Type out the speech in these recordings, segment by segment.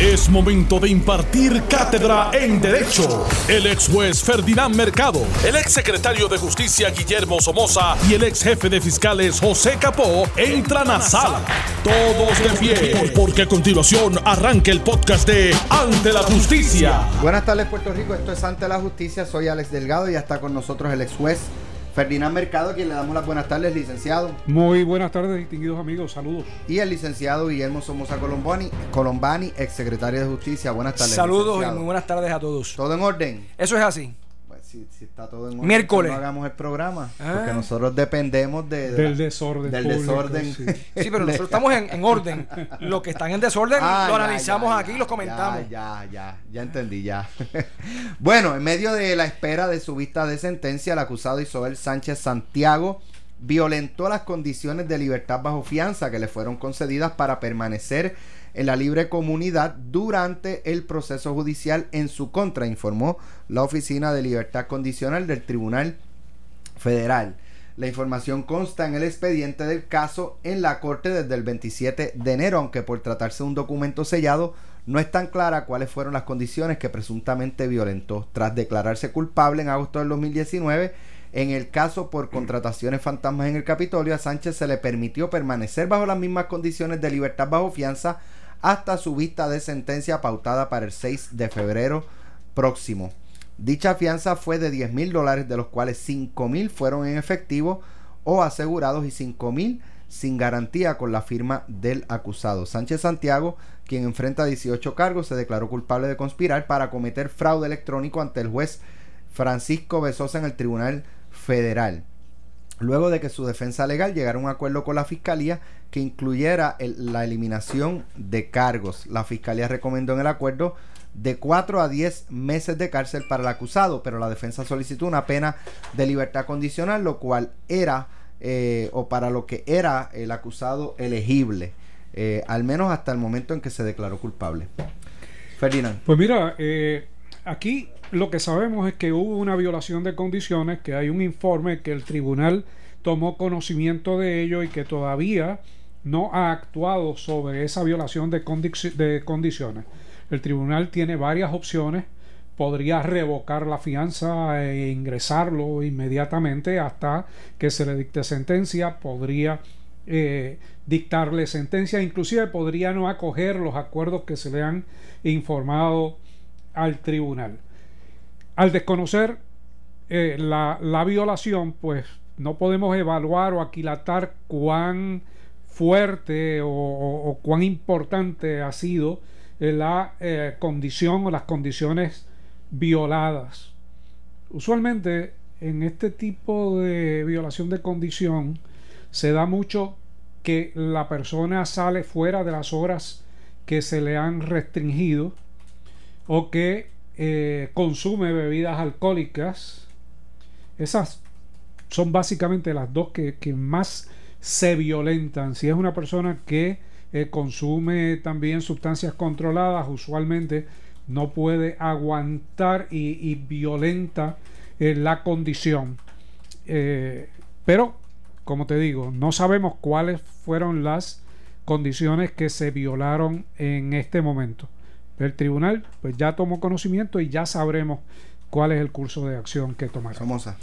Es momento de impartir cátedra en Derecho. El ex juez Ferdinand Mercado, el ex secretario de Justicia Guillermo Somoza y el ex jefe de fiscales José Capó entran a sala. Todos de pie, porque a continuación arranca el podcast de Ante la Justicia. Buenas tardes Puerto Rico, esto es Ante la Justicia, soy Alex Delgado y ya está con nosotros el ex juez Ferdinand Mercado, a quien le damos las buenas tardes, licenciado. Muy buenas tardes, distinguidos amigos, saludos. Y el licenciado Guillermo Somoza Colombani, Colombani ex secretario de Justicia. Buenas tardes. Saludos licenciado. y muy buenas tardes a todos. ¿Todo en orden? Eso es así. Si, si está todo en orden, Miércoles. no hagamos el programa. Ah. Porque nosotros dependemos de, de Del la- desorden Del público, desorden. sí. Sí, pero nosotros estamos en, en orden. Los que están en desorden Ah, lo ya, analizamos ya, aquí y los comentamos. Ya, ya, ya, ya entendí, ya. bueno, en medio de la espera de su vista de sentencia, el acusado Isabel Sánchez Santiago violentó las condiciones de libertad bajo fianza que le fueron concedidas para permanecer en la libre comunidad durante el proceso judicial en su contra, informó la Oficina de Libertad Condicional del Tribunal Federal. La información consta en el expediente del caso en la corte desde el 27 de enero, aunque por tratarse de un documento sellado no es tan clara cuáles fueron las condiciones que presuntamente violentó. Tras declararse culpable en agosto del 2019, en el caso por contrataciones fantasmas en el Capitolio, a Sánchez se le permitió permanecer bajo las mismas condiciones de libertad bajo fianza hasta su vista de sentencia pautada para el 6 de febrero próximo. Dicha fianza fue de 10 mil dólares, de los cuales 5 mil fueron en efectivo o asegurados y 5 mil sin garantía con la firma del acusado. Sánchez Santiago, quien enfrenta 18 cargos, se declaró culpable de conspirar para cometer fraude electrónico ante el juez Francisco Besosa en el Tribunal Federal. Luego de que su defensa legal llegara a un acuerdo con la fiscalía que incluyera la eliminación de cargos. La fiscalía recomendó en el acuerdo de 4 a 10 meses de cárcel para el acusado, pero la defensa solicitó una pena de libertad condicional, lo cual era, eh, o para lo que era el acusado elegible, eh, al menos hasta el momento en que se declaró culpable. Ferdinand. Pues mira, eh, aquí lo que sabemos es que hubo una violación de condiciones, que hay un informe que el tribunal tomó conocimiento de ello y que todavía no ha actuado sobre esa violación de, condici- de condiciones. El tribunal tiene varias opciones. Podría revocar la fianza e ingresarlo inmediatamente hasta que se le dicte sentencia. Podría eh, dictarle sentencia. Inclusive podría no acoger los acuerdos que se le han informado al tribunal. Al desconocer eh, la, la violación, pues no podemos evaluar o aquilatar cuán fuerte o, cuán importante ha sido eh, la eh, condición o las condiciones violadas. Usualmente en este tipo de violación de condición se da mucho que la persona sale fuera de las horas que se le han restringido o que eh, consume bebidas alcohólicas. Esas son básicamente las dos que, que más se violentan. Si es una persona que eh, consume también sustancias controladas, usualmente no puede aguantar y, y violenta eh, la condición. Pero, como te digo, no sabemos cuáles fueron las condiciones que se violaron en este momento. El tribunal pues ya tomó conocimiento y ya sabremos cuál es el curso de acción que tomará. Somoza.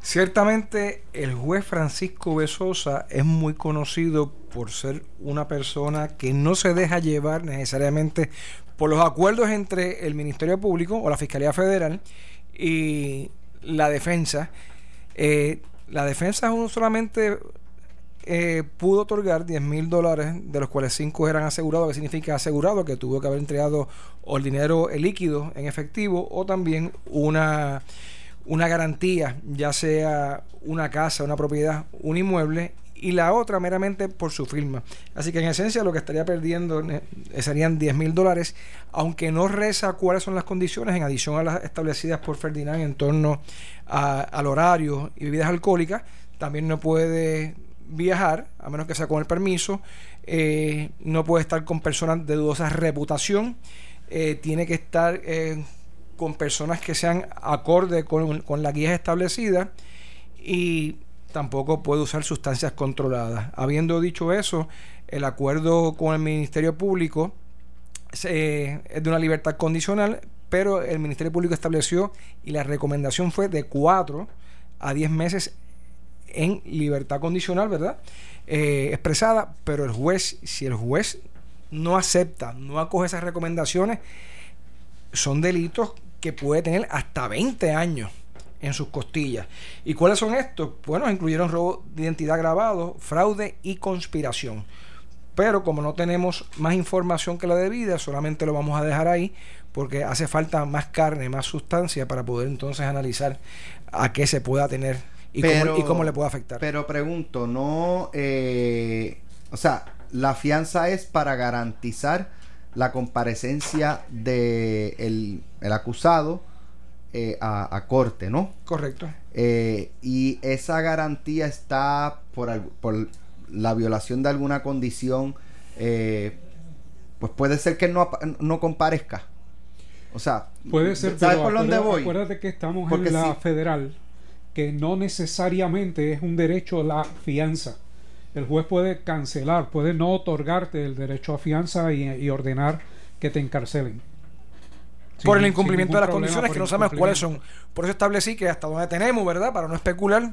Ciertamente, el juez Francisco Besosa es muy conocido por ser una persona que no se deja llevar necesariamente por los acuerdos entre el Ministerio Público o la Fiscalía Federal y la defensa. Eh, la defensa no solamente eh, pudo otorgar 10 mil dólares, de los cuales 5 eran asegurados, que significa asegurado, que tuvo que haber entregado o el dinero líquido en efectivo o también una, una garantía, ya sea una casa, una propiedad, un inmueble y la otra meramente por su firma. Así que en esencia lo que estaría perdiendo eh, serían 10 mil dólares, aunque no reza cuáles son las condiciones en adición a las establecidas por Ferdinand en torno a- al horario y bebidas alcohólicas, también no puede viajar, a menos que sea con el permiso, eh, no puede estar con personas de dudosa reputación, eh, tiene que estar eh, con personas que sean acorde con, con las guías establecidas y tampoco puede usar sustancias controladas. Habiendo dicho eso, el acuerdo con el Ministerio Público es de una libertad condicional, pero el Ministerio Público estableció y la recomendación fue de 4 a 10 meses en libertad condicional, ¿verdad? Eh, expresada, pero el juez, si el juez no acepta, no acoge esas recomendaciones, son delitos que puede tener hasta 20 años en sus costillas. ¿Y cuáles son estos? Bueno, incluyeron robo de identidad grabado, fraude y conspiración. Pero como no tenemos más información que la debida, solamente lo vamos a dejar ahí porque hace falta más carne, más sustancia para poder entonces analizar a qué se pueda tener y, cómo, le puede afectar. Pero pregunto, no, eh, o sea, la fianza es para garantizar la comparecencia de el, acusado eh, a, corte, ¿no? Correcto. Eh, y esa garantía está por, por la violación de alguna condición, eh, pues puede ser que no, no comparezca. O sea, puede ser, ¿sabes por dónde voy? Acuérdate que estamos en la federal, que no necesariamente es un derecho a la fianza. El juez puede cancelar, puede no otorgarte el derecho a fianza y, ordenar que te encarcelen. por el incumplimiento de las condiciones que no sabemos cuáles son. Por eso establecí que hasta donde tenemos, ¿verdad? Para no especular,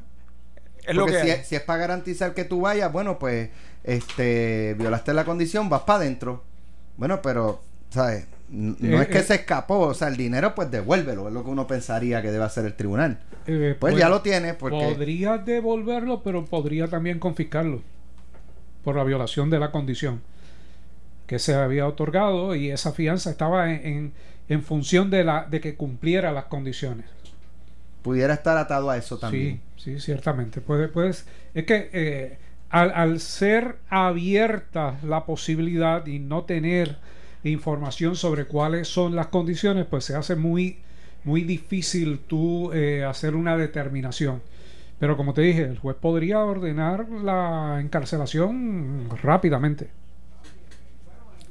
es lo que si, es, si, es, para garantizar que tú vayas, bueno, pues este violaste la condición, vas para adentro. Bueno, pero, ¿sabes? No es que eh, se escapó, o sea, el dinero pues devuélvelo, es lo que uno pensaría que debe hacer el tribunal. Eh, pues, ya lo tiene. Porque... Podría devolverlo, pero podría también confiscarlo por la violación de la condición que se había otorgado y esa fianza estaba en, en, función de, la, de que cumpliera las condiciones. Pudiera estar atado a eso también. Sí, sí, ciertamente. Puedes, es que eh, al, al ser abierta la posibilidad y no tener información sobre cuáles son las condiciones, pues se hace muy, muy difícil tú eh, hacer una determinación. Pero como te dije, el juez podría ordenar la encarcelación rápidamente.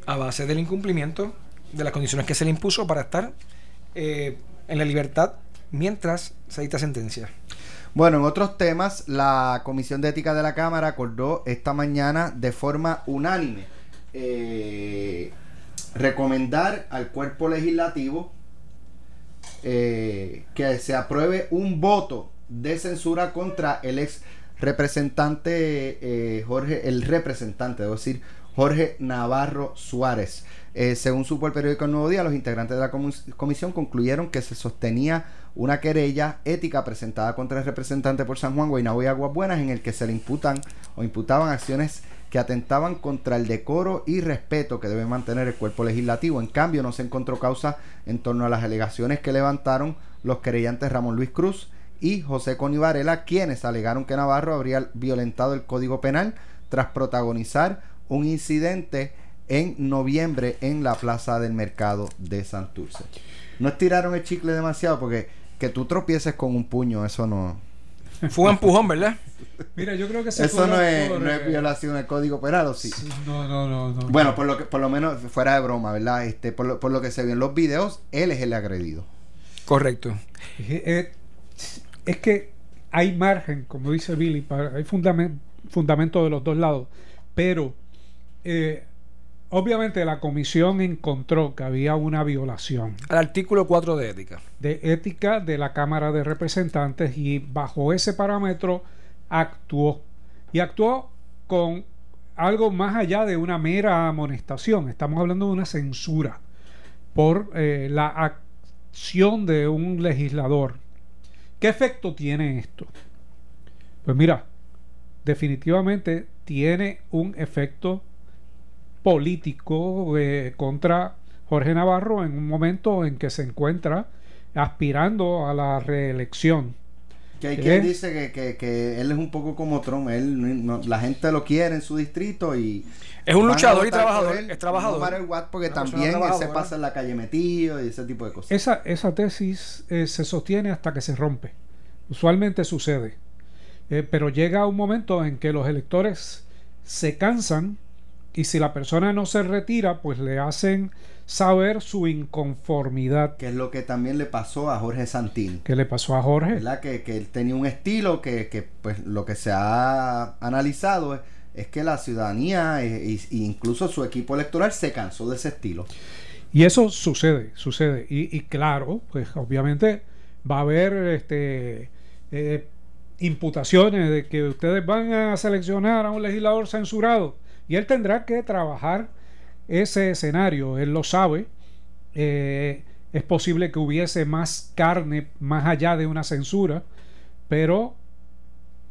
A base del incumplimiento de las condiciones que se le impuso para estar eh, en la libertad mientras se dicta sentencia. Bueno, en otros temas, la Comisión de Ética de la Cámara acordó esta mañana de forma unánime eh, recomendar al cuerpo legislativo eh, que se apruebe un voto de censura contra el ex representante eh, Jorge, el representante, debo decir, Jorge Navarro Suárez. Eh, según supo el periódico El Nuevo Día, los integrantes de la comisión concluyeron que se sostenía una querella ética presentada contra el representante por San Juan, Guaynabo y Aguas Buenas, en el que se le imputan o imputaban acciones que atentaban contra el decoro y respeto que debe mantener el cuerpo legislativo. En cambio, no se encontró causa en torno a las alegaciones que levantaron los querellantes Ramón Luis Cruz y José Coni Varela, quienes alegaron que Navarro habría violentado el Código Penal tras protagonizar un incidente en noviembre en la Plaza del Mercado de Santurce. No estiraron el chicle demasiado porque que tú tropieces con un puño, eso no, fue un empujón, ¿verdad? Mira, yo creo que Eso no es, no es violación del código penal, ¿o sí? No, no, no, no. Bueno, por lo que, por lo menos fuera de broma, ¿verdad? Este, por lo, por lo que se ve en los videos, él es el agredido. Correcto. Es, es que hay margen, como dice Billy, para, hay fundamento de los dos lados, pero eh, Obviamente la comisión encontró que había una violación. Al artículo 4 de ética. De ética de la Cámara de Representantes y bajo ese parámetro actuó. Y actuó con algo más allá de una mera amonestación. Estamos hablando de una censura por eh, la acción de un legislador. ¿Qué efecto tiene esto? Pues mira, definitivamente tiene un efecto político eh, contra Jorge Navarro en un momento en que se encuentra aspirando a la reelección. Que hay quien dice que, él es un poco como Trump, él, la gente lo quiere en su distrito y... Es un luchador y trabajador, es trabajador. porque también se pasa en la calle metido y ese tipo de cosas. Esa, esa tesis eh, se sostiene hasta que se rompe. Usualmente sucede. Eh, pero llega un momento en que los electores se cansan y si la persona no se retira, pues le hacen saber su inconformidad. Que es lo que también le pasó a Jorge Santín. ¿Qué le pasó a Jorge? ¿Verdad? Que, que él tenía un estilo que, que, pues lo que se ha analizado es, que la ciudadanía e, incluso su equipo electoral se cansó de ese estilo. Y eso sucede, sucede. Y, claro, pues obviamente va a haber este, eh, imputaciones de que ustedes van a seleccionar a un legislador censurado y él tendrá que trabajar ese escenario, él lo sabe. Eh, es posible que hubiese más carne más allá de una censura, pero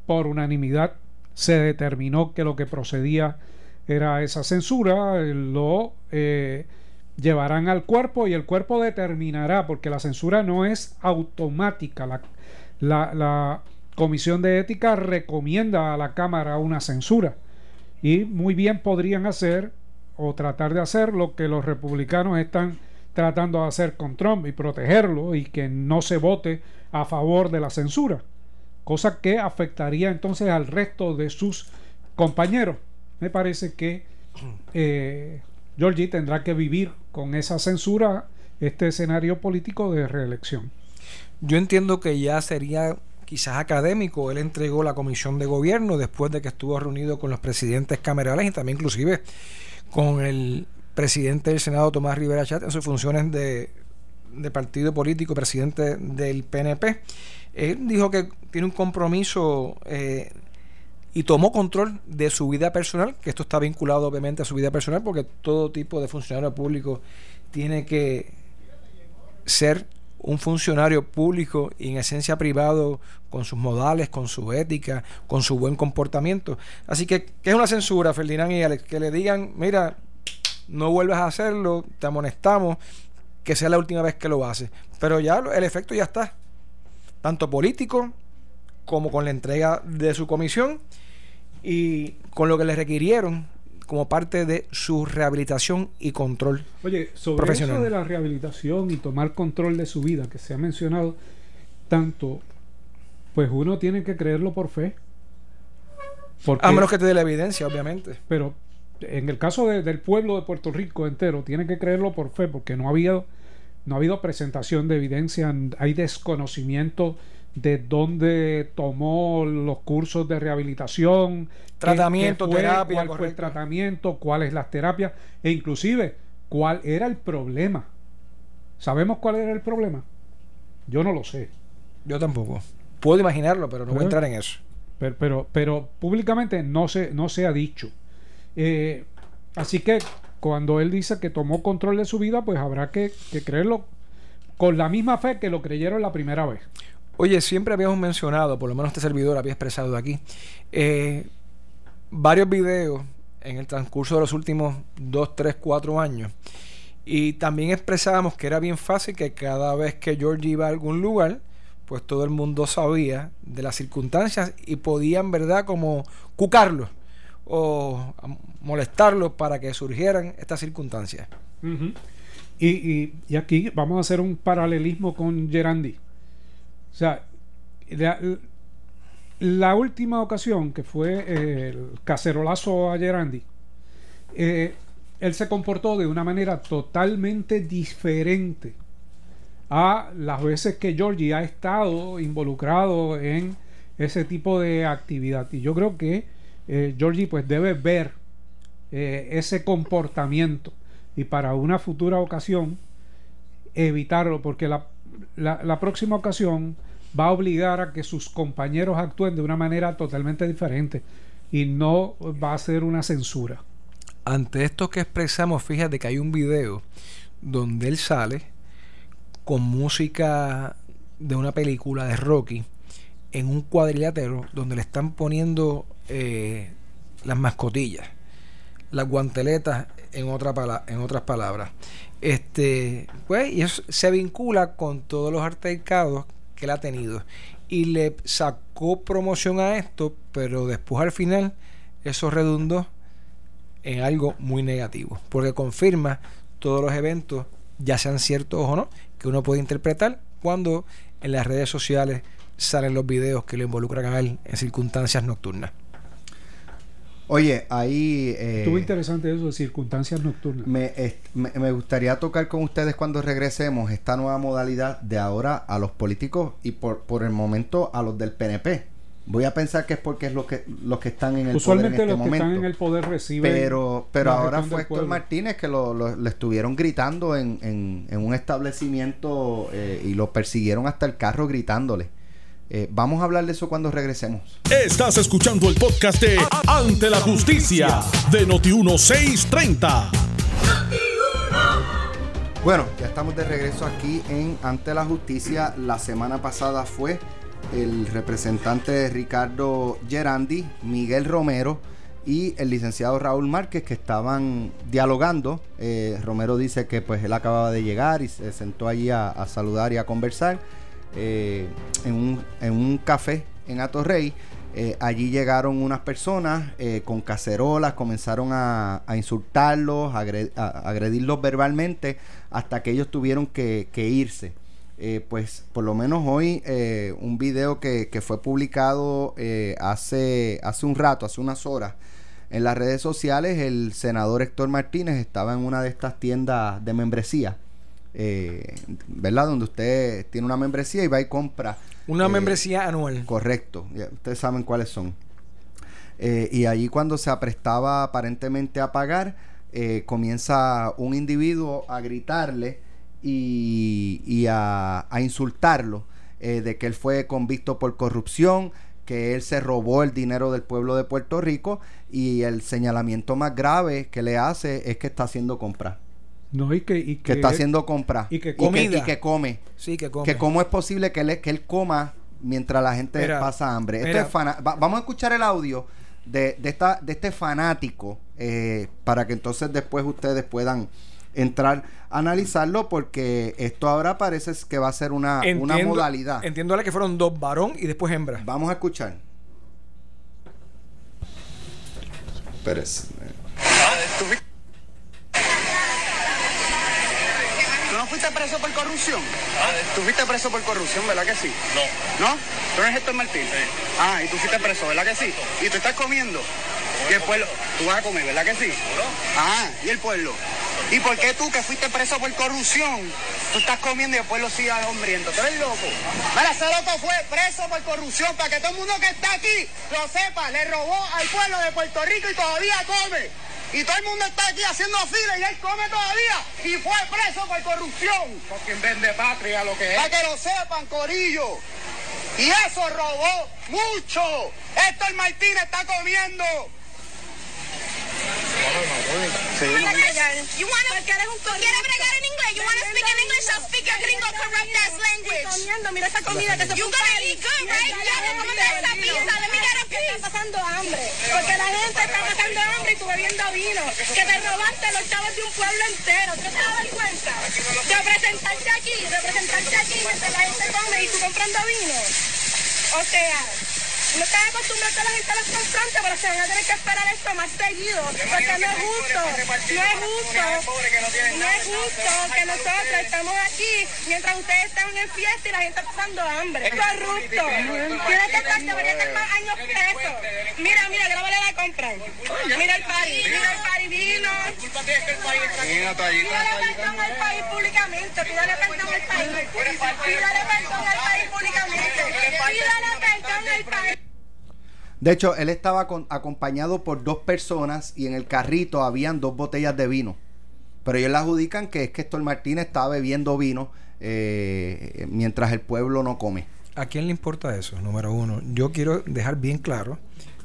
por unanimidad se determinó que lo que procedía era esa censura, lo eh, llevarán al cuerpo y el cuerpo determinará, porque la censura no es automática, la, la, Comisión de Ética recomienda a la Cámara una censura y muy bien podrían hacer o tratar de hacer lo que los republicanos están tratando de hacer con Trump y protegerlo y que no se vote a favor de la censura, cosa que afectaría entonces al resto de sus compañeros. Me parece que eh, Georgie tendrá que vivir con esa censura este escenario político de reelección. Yo entiendo que ya sería quizás académico. Él entregó la comisión de gobierno después de que estuvo reunido con los presidentes camerales y también inclusive con el presidente del Senado Tomás Rivera Chat en sus funciones de, partido político, presidente del PNP. Él dijo que tiene un compromiso eh, y tomó control de su vida personal, que esto está vinculado obviamente a su vida personal, porque todo tipo de funcionario público tiene que ser un funcionario público y en esencia privado con sus modales, con su ética, con su buen comportamiento. Así que, ¿qué es una censura, Ferdinand y Alex? Que le digan, mira, no vuelvas a hacerlo, te amonestamos, que sea la última vez que lo haces. Pero ya el efecto ya está, tanto político como con la entrega de su comisión y con lo que le requirieron como parte de su rehabilitación y control Oye, sobre eso de la rehabilitación y tomar control de su vida que se ha mencionado tanto, pues uno tiene que creerlo por fe. a menos que te dé la evidencia, obviamente. Pero en el caso del pueblo de Puerto Rico entero, tiene que creerlo por fe, porque no ha habido, no ha habido presentación de evidencia, hay desconocimiento de dónde tomó los cursos de rehabilitación, tratamiento, terapia, cuál fue el tratamiento, cuáles las terapias e inclusive cuál era el problema. ¿Sabemos cuál era el problema? Yo no lo sé. Yo tampoco. Puedo imaginarlo, pero no voy a entrar en eso. Pero, pero, pero públicamente no se, no se ha dicho. Eh, así que cuando él dice que tomó control de su vida, pues habrá que, que creerlo con la misma fe que lo creyeron la primera vez. Oye, siempre habíamos mencionado, por lo menos este servidor había expresado aquí, eh, varios videos en el transcurso de los últimos 2, 3, 4 años. Y también expresábamos que era bien fácil que cada vez que George iba a algún lugar, pues todo el mundo sabía de las circunstancias y podían, ¿verdad?, como cucarlo o molestarlo para que surgieran estas circunstancias. y, y, aquí vamos a hacer un paralelismo con Gerandi. O sea, la, última ocasión que fue el cacerolazo a Gerandi, eh, él se comportó de una manera totalmente diferente a las veces que Georgie ha estado involucrado en ese tipo de actividad. Y yo creo que eh, Georgie pues debe ver eh, ese comportamiento y para una futura ocasión evitarlo, porque la, la, próxima ocasión va a obligar a que sus compañeros actúen de una manera totalmente diferente y no va a ser una censura. Ante esto que expresamos, fíjate que hay un video donde él sale con música de una película de Rocky en un cuadrilátero donde le están poniendo eh, las mascotillas, las guanteletas en, otra en otras palabras. Este, pues, y eso se vincula con todos los altercados que él ha tenido. Y le sacó promoción a esto, pero después al final eso redundó en algo muy negativo, porque confirma todos los eventos, ya sean ciertos o no, que uno puede interpretar cuando en las redes sociales salen los videos que lo involucran a él en circunstancias nocturnas. Oye, ahí... Eh, Estuvo interesante eso de circunstancias nocturnas. Me, me, gustaría tocar con ustedes cuando regresemos esta nueva modalidad de ahora a los políticos y por, por el momento a los del PNP. Voy a pensar que es porque es lo que los que están en el Usualmente poder en este los que están en el poder reciben. pero pero ahora fue Héctor. Martínez que lo, lo- le estuvieron gritando en, en- en un establecimiento eh, y lo persiguieron hasta el carro gritándole. Eh, vamos a hablar de eso cuando regresemos. Estás escuchando el podcast de Ante la Justicia de Noti1630. Bueno, ya estamos de regreso aquí en Ante la Justicia. La semana pasada fue el representante Ricardo Gerandi, Miguel Romero y el licenciado Raúl Márquez que estaban dialogando. Eh, Romero dice que pues él acababa de llegar y se sentó allí a, a saludar y a conversar eh, en, un, en un café en Atorrey. Eh, allí llegaron unas personas eh, con cacerolas, comenzaron a, insultarlos, a, agre- a- a agredirlos verbalmente, hasta que ellos tuvieron que, irse. Eh, pues por lo menos hoy un video que, que fue publicado hace, hace un rato, hace unas horas, en las redes sociales, el senador Héctor Martínez estaba en una de estas tiendas de membresía, eh, ¿verdad? Donde usted tiene una membresía y va y compra. Una eh, membresía anual. Correcto, ya, ustedes saben cuáles son. Eh, y allí cuando se aprestaba aparentemente a pagar, eh, comienza un individuo a gritarle y, y a, a insultarlo de que él fue convicto por corrupción, que él se robó el dinero del pueblo de Puerto Rico y el señalamiento más grave que le hace es que está haciendo compra. No, y que, y Que que está haciendo compra. y que comida. y que come Sí, que come. que cómo es posible que él, que él coma mientras la gente Mira, pasa hambre. Esto es fana- va- vamos a escuchar el audio de, de, esta, de este fanático eh, para que entonces después ustedes puedan entrar a analizarlo porque esto ahora parece que va a ser una, una Entiendo- modalidad. Entiendo ahora que fueron dos varón y después hembra. Vamos a escuchar. Espérese. ¿Tú no fuiste preso por corrupción? ¿Tú fuiste preso por corrupción, verdad que sí? No. ¿No? ¿Tú eres Héctor Martín? Ah, y tú fuiste preso, ¿verdad que sí? ¿Y tú estás comiendo? ¿Y el pueblo? Tú vas a comer, ¿verdad que sí? Ah, ¿y el pueblo? ¿Y por qué tú que fuiste preso por corrupción, tú estás comiendo y el pueblo sigue hambriento? ¿Tú eres loco? Mira, ese loco fue preso por corrupción para que todo el mundo que está aquí lo sepa. Le robó al pueblo de Puerto Rico y todavía come. Y todo el mundo está aquí haciendo fila y él come todavía. Y fue preso por corrupción. Por quien vende patria lo que es. Para que lo sepan, Corillo. Y eso robó mucho. Héctor Martínez está comiendo. Sí, You wanna, tú quieres bregar en inglés? You wanna speak in English? I'll speak a gringo corrupt ass language. comiendo, mira esa comida que se You gonna be good, right? Esa pizza. Let me get a Está piece. pasando hambre, porque la gente está pasando hambre y tú bebiendo vino, que te robaste los chavos de un pueblo entero, ¿tú te das cuenta? Representarte aquí, representarte aquí mientras la gente come y tú comprando vino. O sea, no estás acostumbrado a la gente a los confrontes, pero se van a tener que esperar esto más seguido, porque no es justo, no es justo, no es justo que nosotros estamos aquí mientras ustedes están en fiesta y la gente pasando hambre. Es corrupto. Tiene que estar, debería estar más años preso. Mira, mira, grábale la compra. Mira el país, mira el país vino. Pídale perdón al país públicamente, pídale perdón al país. Pídale perdón al país públicamente. Pídale perdón al país. De hecho, él estaba acompañado por dos personas y en el carrito habían dos botellas de vino. Pero ellos le adjudican que es que Héctor Martínez estaba bebiendo vino eh, mientras el pueblo no come. ¿A quién le importa eso? Número uno. Yo quiero dejar bien claro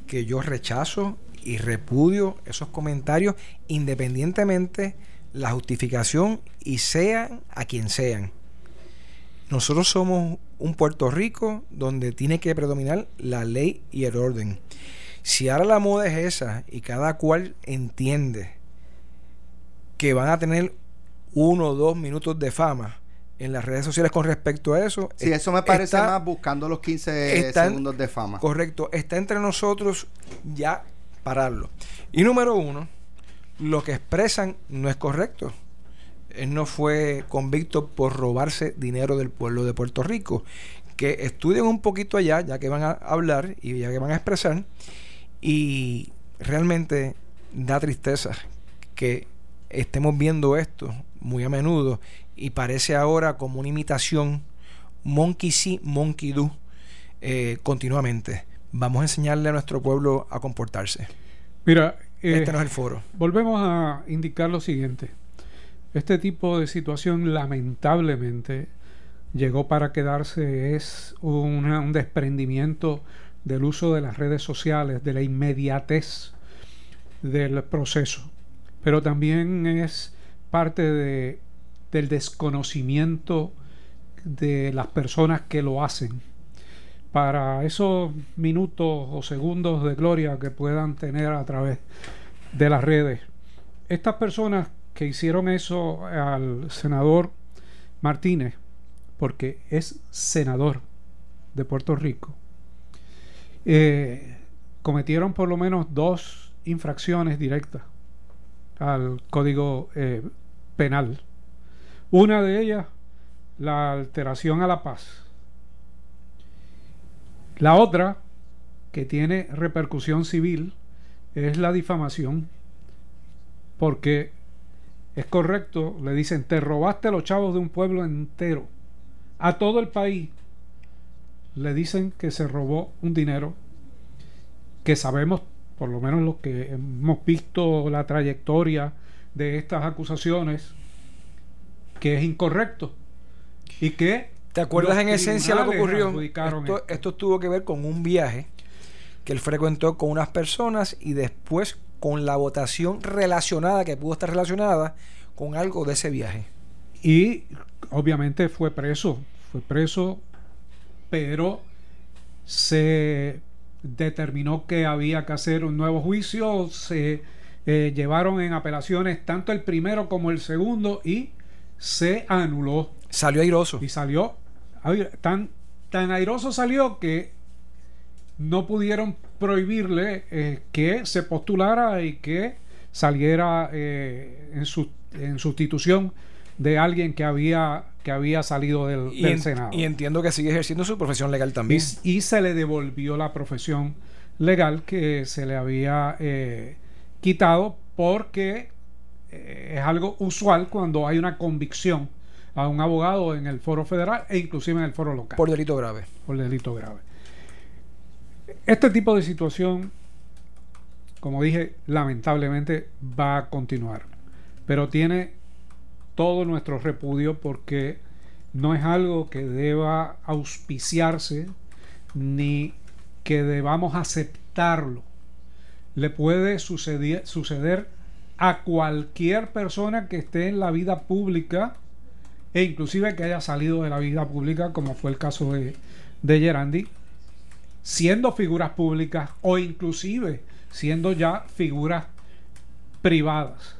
que yo rechazo y repudio esos comentarios independientemente la justificación y sean a quien sean. Nosotros somos un Puerto Rico donde tiene que predominar la ley y el orden. Si ahora la moda es esa y cada cual entiende que van a tener uno o dos minutos de fama en las redes sociales con respecto a eso. Sí, eso me parece está- más buscando los 15 está en- segundos de fama. Correcto, está entre nosotros ya pararlo. Y número uno, lo que expresan no es correcto. Él no fue convicto por robarse dinero del pueblo de Puerto Rico. Que estudien un poquito allá, ya que van a hablar y ya que van a expresar. Y realmente da tristeza que estemos viendo esto muy a menudo y parece ahora como una imitación monkey see, monkey do eh, continuamente. vamos a enseñarle a nuestro pueblo a comportarse. Mira, eh, este no es el foro. Volvemos a indicar lo siguiente. Este tipo de situación lamentablemente llegó para quedarse, es un desprendimiento del uso de las redes sociales, de la inmediatez del proceso, pero también es parte de, del desconocimiento de las personas que lo hacen. Para esos minutos o segundos de gloria que puedan tener a través de las redes, estas personas que hicieron eso al senador Martínez, porque es senador de Puerto Rico, eh, cometieron por lo menos dos infracciones directas al código eh, penal. Una de ellas, la alteración a la paz. La otra, que tiene repercusión civil, es la difamación, porque es correcto, le dicen, te robaste los chavos de un pueblo entero, a todo el país, le dicen que se robó un dinero que sabemos, por lo menos los que hemos visto la trayectoria de estas acusaciones, que es incorrecto y que ¿Te acuerdas en esencia lo que ocurrió? esto. esto tuvo que ver con un viaje que él frecuentó con unas personas y después con la votación relacionada, que pudo estar relacionada con algo de ese viaje. Y obviamente fue preso, fue preso, pero se determinó que había que hacer un nuevo juicio, se eh, llevaron en apelaciones tanto el primero como el segundo y se anuló Salió airoso. y salió tan tan airoso salió que no pudieron prohibirle eh, que se postulara y que saliera eh, en, su- en sustitución de alguien que había que había salido del, Y, del en- Senado y entiendo que sigue ejerciendo su profesión legal también. y, y se le devolvió la profesión legal que se le había eh, quitado porque eh, es algo usual cuando hay una convicción a un abogado en el foro federal e inclusive en el foro local por delito grave. por delito grave. Este tipo de situación, como dije, lamentablemente va a continuar, pero tiene todo nuestro repudio porque no es algo que deba auspiciarse ni que debamos aceptarlo. Le puede suceder, a cualquier persona que esté en la vida pública e inclusive que haya salido de la vida pública, como fue el caso de, de Gerandi, siendo figuras públicas o inclusive siendo ya figuras privadas.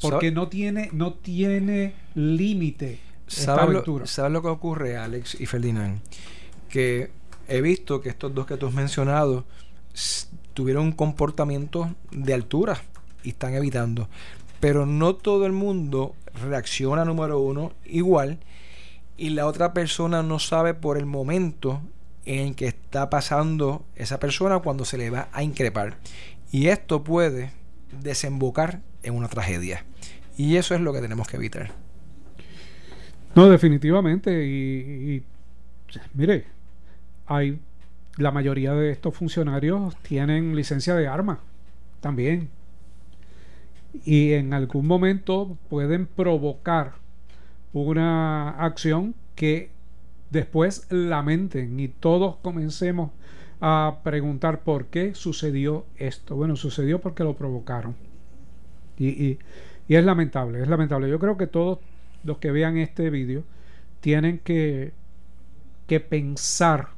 Porque no tiene, no tiene límite ¿Sabes lo, lo que ocurre, Alex y Ferdinand? Que he visto que estos dos que tú has mencionado tuvieron un comportamiento de altura y están evitando. Pero no todo el mundo reacciona, número uno, igual. Y la otra persona no sabe por el momento en que está pasando esa persona cuando se le va a increpar. Y esto puede desembocar en una tragedia. Y eso es lo que tenemos que evitar. No, definitivamente. Y, y, mire, hay la mayoría de estos funcionarios tienen licencia de arma también. Y en algún momento pueden provocar una acción que después lamenten y todos comencemos a preguntar por qué sucedió esto. Bueno, sucedió porque lo provocaron. Y, y- y es lamentable, es lamentable. Yo creo que todos los que vean este vídeo tienen que, que pensar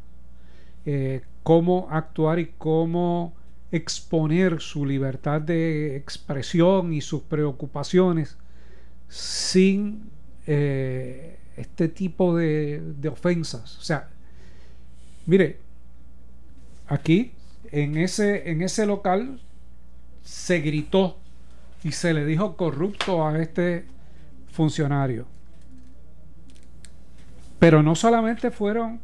eh, cómo actuar y cómo exponer su libertad de expresión y sus preocupaciones sin eh, este tipo de, de ofensas. O sea, mire, aquí en ese, en ese local se gritó y se le dijo corrupto a este funcionario. Pero no solamente fueron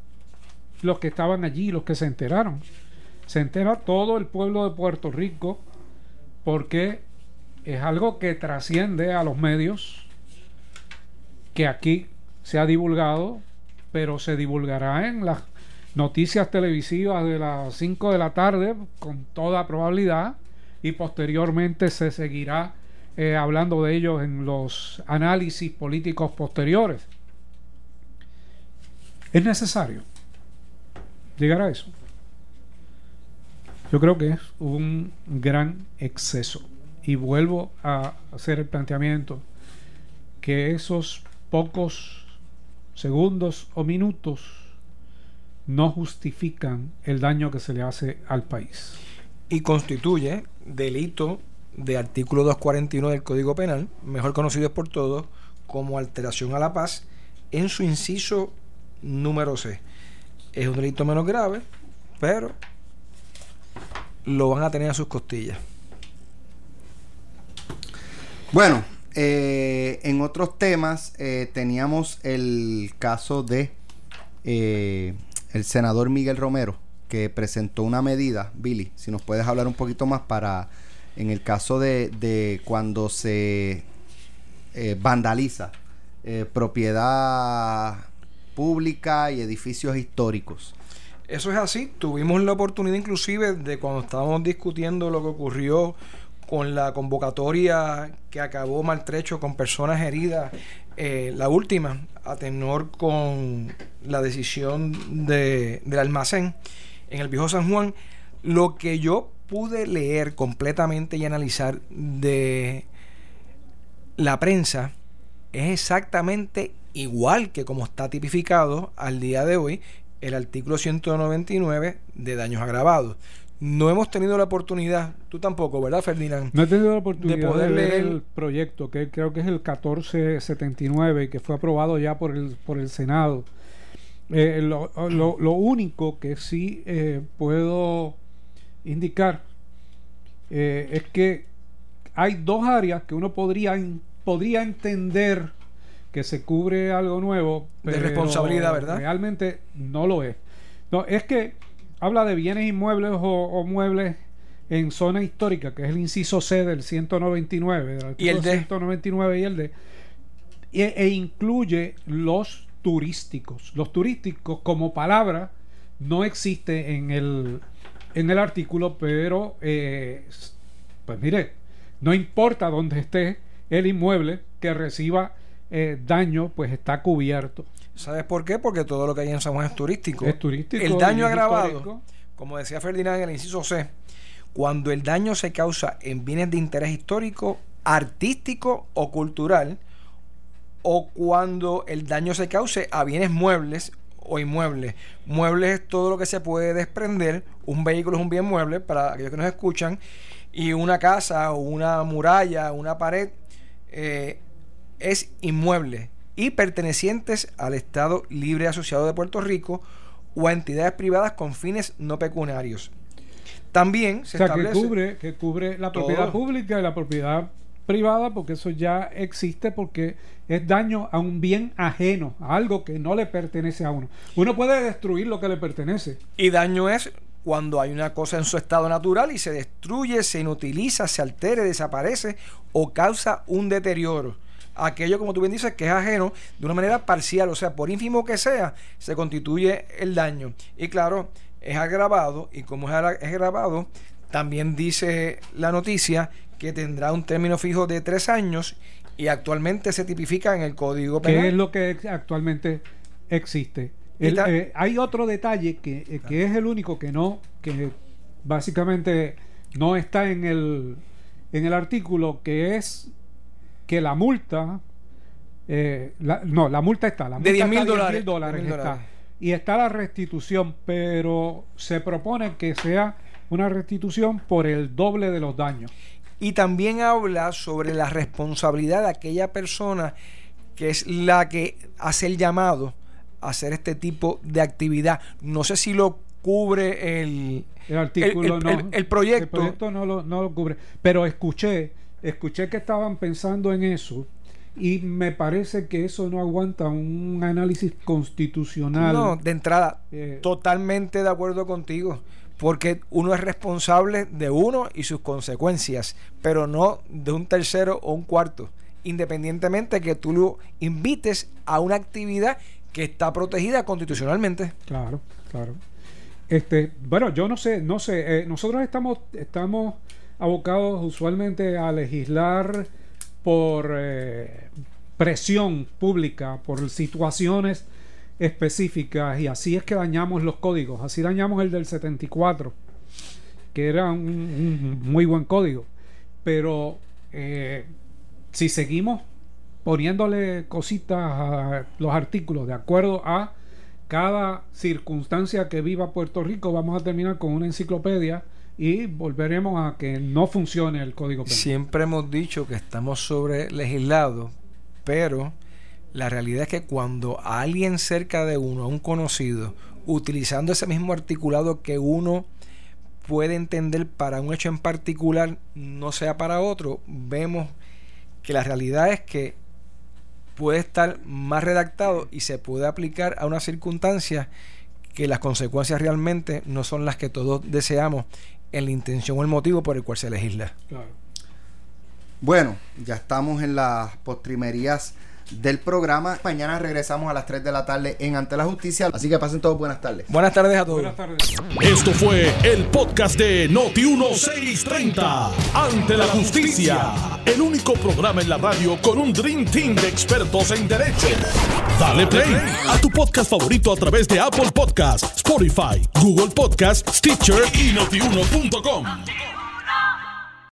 los que estaban allí los que se enteraron. Se entera todo el pueblo de Puerto Rico porque es algo que trasciende a los medios, que aquí se ha divulgado, pero se divulgará en las noticias televisivas de las 5 de la tarde, con toda probabilidad, y posteriormente se seguirá eh, hablando de ellos en los análisis políticos posteriores. Es necesario llegar a eso. Yo creo que es un gran exceso. Y vuelvo a hacer el planteamiento que esos pocos segundos o minutos no justifican el daño que se le hace al país. Y constituye delito de artículo 241 del Código Penal, mejor conocido por todos como alteración a la paz, en su inciso número C. Es un delito menos grave, pero lo van a tener a sus costillas. Bueno, eh, en otros temas eh, teníamos el caso de eh, el senador Miguel Romero que presentó una medida, Billy, si nos puedes hablar un poquito más para en el caso de, de cuando se eh, vandaliza eh, propiedad pública y edificios históricos. Eso es así. Tuvimos la oportunidad inclusive de cuando estábamos discutiendo lo que ocurrió con la convocatoria que acabó maltrecho con personas heridas, eh, la última, a tenor con la decisión de, del almacén en el viejo San Juan, lo que yo pude leer completamente y analizar de la prensa es exactamente igual que como está tipificado al día de hoy el artículo 199 de daños agravados. No hemos tenido la oportunidad, tú tampoco, ¿verdad, Ferdinand? No he tenido la oportunidad de, poder leer leer- el proyecto, que creo que es el 1479, que fue aprobado ya por el, por el Senado. Eh, lo, lo- lo único que sí eh, puedo indicar eh, es que hay dos áreas que uno podría, podría entender que se cubre algo nuevo, De responsabilidad, ¿verdad? Realmente no lo es. No, es que habla de bienes inmuebles o, o muebles en zona histórica, que es el inciso C del 199, del Y el artículo D. 199 y el D, e, e incluye los turísticos. Los turísticos como palabra no existe en el, en el artículo, pero eh, pues mire, no importa dónde esté el inmueble que reciba eh, daño, pues está cubierto. ¿Sabes por qué? Porque todo lo que hay en San Juan es turístico. Es turístico, El daño agravado, histórico. como decía Ferdinand en el inciso C, cuando el daño se causa en bienes de interés histórico, artístico o cultural, o cuando el daño se cause a bienes muebles o inmuebles. Muebles es todo lo que se puede desprender. Un vehículo es un bien mueble para aquellos que nos escuchan. Y una casa o una muralla, una pared, eh, es inmueble y pertenecientes al Estado Libre Asociado de Puerto Rico o a entidades privadas con fines no pecuniarios. También O se que establece cubre, que cubre la Todo. propiedad pública y la propiedad privada, porque eso ya existe, porque es daño a un bien ajeno, a algo que no le pertenece a uno. Uno puede destruir lo que le pertenece. Y daño es cuando hay una cosa en su estado natural y se destruye, se inutiliza, se altere, desaparece o causa un deterioro. Aquello, como tú bien dices, que es ajeno de una manera parcial, o sea, por ínfimo que sea, se constituye el daño. Y claro, es agravado, y como es agra- es agravado, también dice la noticia que tendrá un término fijo de tres años y actualmente se tipifica en el Código Penal. que es lo que actualmente existe. El- eh, hay otro detalle que, eh, que es el único que no, que básicamente no está en el, en el artículo, que es que la multa, eh, la- no, la multa está, la De multa 10.000 está, dólares. 10.000 dólares 10.000 está. dólares. y está la restitución, pero se propone que sea una restitución por el doble de los daños. Y también habla sobre la responsabilidad de aquella persona que es la que hace el llamado a hacer este tipo de actividad. No sé si lo cubre el, El artículo el- no. el- el proyecto. el proyecto no, lo, no lo cubre. Pero escuché, escuché que estaban pensando en eso y me parece que eso no aguanta un análisis constitucional. No, de entrada, Eh, totalmente de acuerdo contigo. Porque uno es responsable de uno y sus consecuencias, pero no de un tercero o un cuarto. independientemente que tú lo invites a una actividad que está protegida constitucionalmente. Claro, claro. Este, bueno, yo no sé, no sé. eh, nosotros estamos, estamos abocados usualmente a legislar por eh, presión pública, por situaciones específicas y así es que dañamos los códigos. Así dañamos el del 74, que era un, muy buen código. Pero eh, si seguimos poniéndole cositas a los artículos de acuerdo a cada circunstancia que viva Puerto Rico, vamos a terminar con una enciclopedia y volveremos a que no funcione el código penal. Siempre hemos dicho que estamos sobre legislados, pero la realidad es que cuando alguien cerca de uno, a un conocido, utilizando ese mismo articulado que uno puede entender para un hecho en particular, no sea para otro, vemos que la realidad es que puede estar más redactado y se puede aplicar a una circunstancia que las consecuencias realmente no son las que todos deseamos en la intención o el motivo por el cual se legisla. Claro. Bueno, ya estamos en las postrimerías del programa. Mañana regresamos a las 3 de la tarde en Ante la Justicia. Así que pasen todos buenas tardes. Buenas tardes a todos. Buenas tardes. Esto fue el podcast de Noti 1630. Ante la justicia. El único programa en la radio con un Dream Team de expertos en derecho. Dale play a tu podcast favorito a través de Apple Podcasts, Spotify, Google Podcasts, Stitcher y notiuno.com.